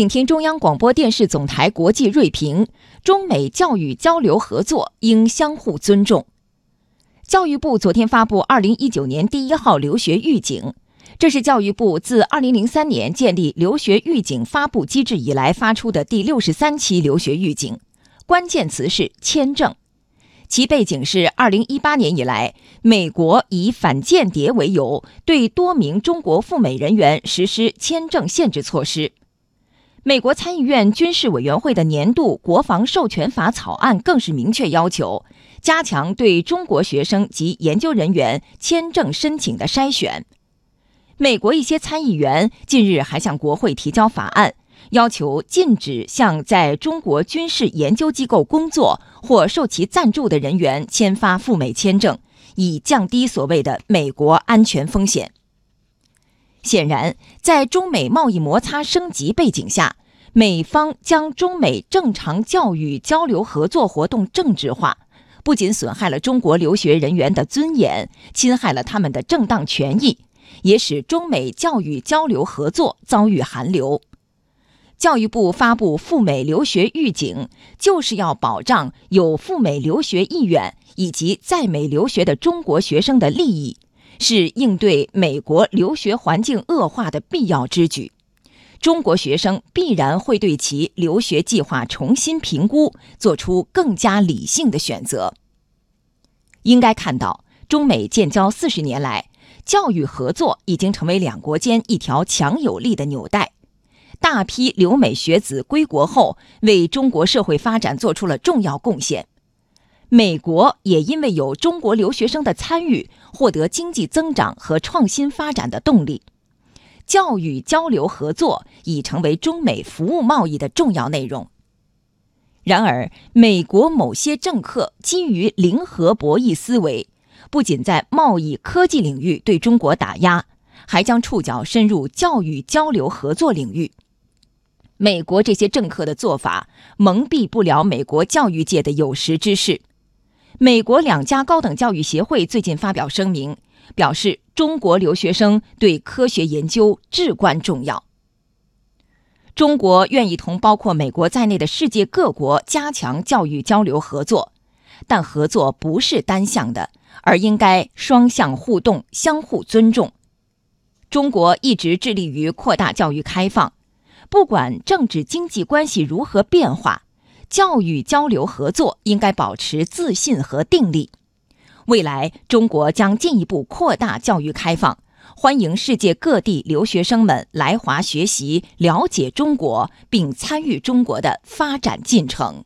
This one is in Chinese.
请听中央广播电视总台国际锐评：中美教育交流合作应相互尊重。教育部昨天发布二零一九年第一号留学预警，这是教育部自二零零三年建立留学预警发布机制以来发出的第六十三期留学预警，关键词是签证。其背景是二零一八年以来，美国以反间谍为由，对多名中国赴美人员实施签证限制措施。美国参议院军事委员会的年度国防授权法草案更是明确要求，加强对中国学生及研究人员签证申请的筛选。美国一些参议员近日还向国会提交法案，要求禁止向在中国军事研究机构工作或受其赞助的人员签发赴美签证，以降低所谓的美国安全风险。显然，在中美贸易摩擦升级背景下，美方将中美正常教育交流合作活动政治化，不仅损害了中国留学人员的尊严，侵害了他们的正当权益，也使中美教育交流合作遭遇寒流。教育部发布赴美留学预警，就是要保障有赴美留学意愿以及在美留学的中国学生的利益。是应对美国留学环境恶化的必要之举。中国学生必然会对其留学计划重新评估，做出更加理性的选择。应该看到，中美建交四十年来，教育合作已经成为两国间一条强有力的纽带。大批留美学子归国后，为中国社会发展做出了重要贡献。美国也因为有中国留学生的参与，获得经济增长和创新发展的动力。教育交流合作已成为中美服务贸易的重要内容。然而，美国某些政客基于零和博弈思维，不仅在贸易科技领域对中国打压，还将触角深入教育交流合作领域。美国这些政客的做法，蒙蔽不了美国教育界的有识之士。美国两家高等教育协会最近发表声明，表示中国留学生对科学研究至关重要。中国愿意同包括美国在内的世界各国加强教育交流合作，但合作不是单向的，而应该双向互动、相互尊重。中国一直致力于扩大教育开放，不管政治经济关系如何变化。教育交流合作应该保持自信和定力。未来，中国将进一步扩大教育开放，欢迎世界各地留学生们来华学习、了解中国，并参与中国的发展进程。